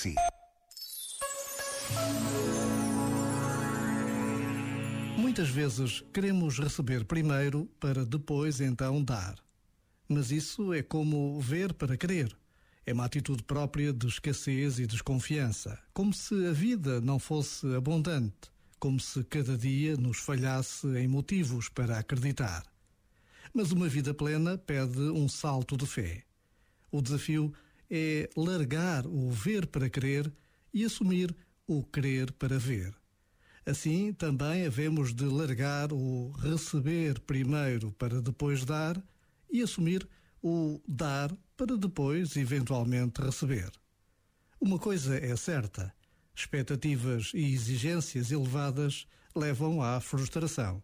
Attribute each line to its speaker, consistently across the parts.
Speaker 1: si.
Speaker 2: Muitas vezes queremos receber primeiro para depois então dar. Mas isso é como ver para querer. É uma atitude própria de escassez e desconfiança, como se a vida não fosse abundante, como se cada dia nos falhasse em motivos para acreditar. Mas uma vida plena pede um salto de fé. O desafio é largar o ver para crer e assumir o crer para ver. Assim, também havemos de largar o receber primeiro para depois dar e assumir o dar para depois, eventualmente, receber. Uma coisa é certa: expectativas e exigências elevadas levam à frustração.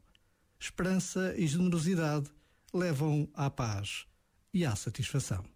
Speaker 2: Esperança e generosidade levam à paz e à satisfação.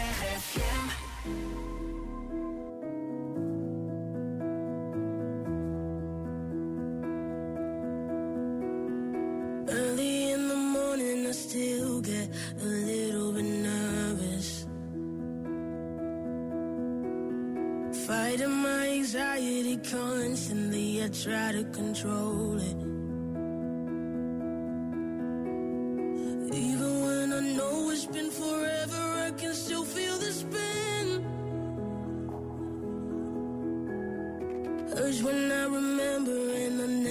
Speaker 3: Fighting my anxiety constantly, I try to control it. Even when I know it's been forever, I can still feel the spin. Urge when I remember, and I never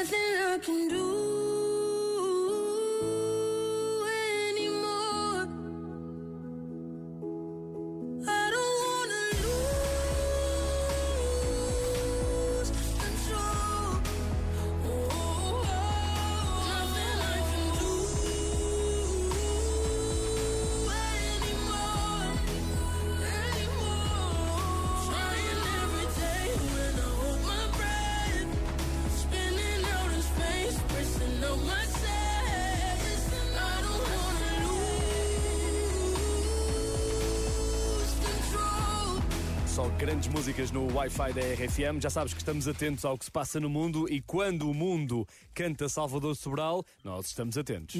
Speaker 3: Nothing I can do
Speaker 4: Só grandes músicas no Wi-Fi da RFM. Já sabes que estamos atentos ao que se passa no mundo e quando o mundo canta Salvador Sobral, nós estamos atentos.